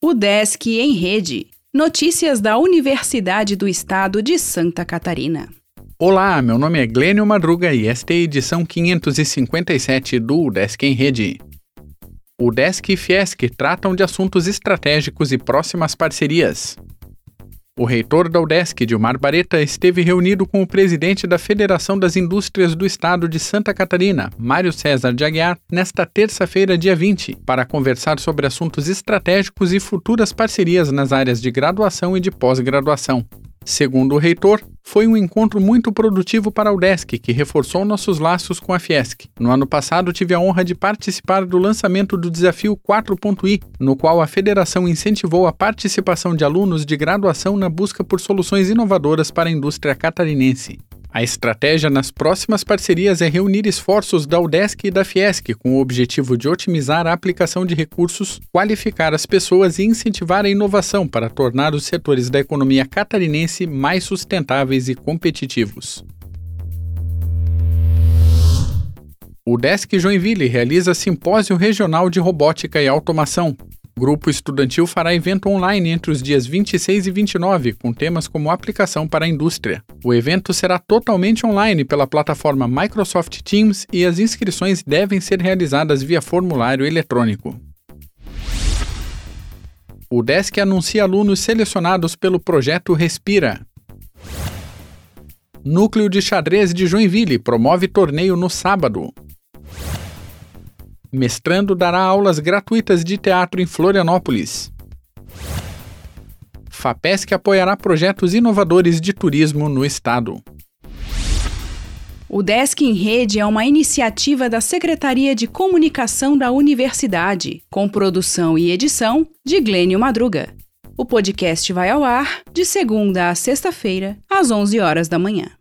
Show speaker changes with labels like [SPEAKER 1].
[SPEAKER 1] O Desk em Rede. Notícias da Universidade do Estado de Santa Catarina.
[SPEAKER 2] Olá, meu nome é Glênio Madruga e esta é a edição 557 do Desk em Rede. O Desk e Fiesc tratam de assuntos estratégicos e próximas parcerias. O reitor da UDESC, Dilmar Bareta, esteve reunido com o presidente da Federação das Indústrias do Estado de Santa Catarina, Mário César de Aguiar, nesta terça-feira, dia 20, para conversar sobre assuntos estratégicos e futuras parcerias nas áreas de graduação e de pós-graduação. Segundo o reitor, foi um encontro muito produtivo para o DESC, que reforçou nossos laços com a Fiesc. No ano passado, tive a honra de participar do lançamento do Desafio 4.i, no qual a federação incentivou a participação de alunos de graduação na busca por soluções inovadoras para a indústria catarinense. A estratégia nas próximas parcerias é reunir esforços da UDESC e da Fiesc com o objetivo de otimizar a aplicação de recursos, qualificar as pessoas e incentivar a inovação para tornar os setores da economia catarinense mais sustentáveis e competitivos. O Desk Joinville realiza simpósio regional de robótica e automação, o grupo estudantil fará evento online entre os dias 26 e 29, com temas como aplicação para a indústria. O evento será totalmente online pela plataforma Microsoft Teams e as inscrições devem ser realizadas via formulário eletrônico. O Desk anuncia alunos selecionados pelo projeto Respira. Núcleo de Xadrez de Joinville promove torneio no sábado. Mestrando dará aulas gratuitas de teatro em Florianópolis. FAPESC apoiará projetos inovadores de turismo no estado.
[SPEAKER 1] O Desk em Rede é uma iniciativa da Secretaria de Comunicação da Universidade, com produção e edição de Glênio Madruga. O podcast vai ao ar de segunda a sexta-feira, às 11 horas da manhã.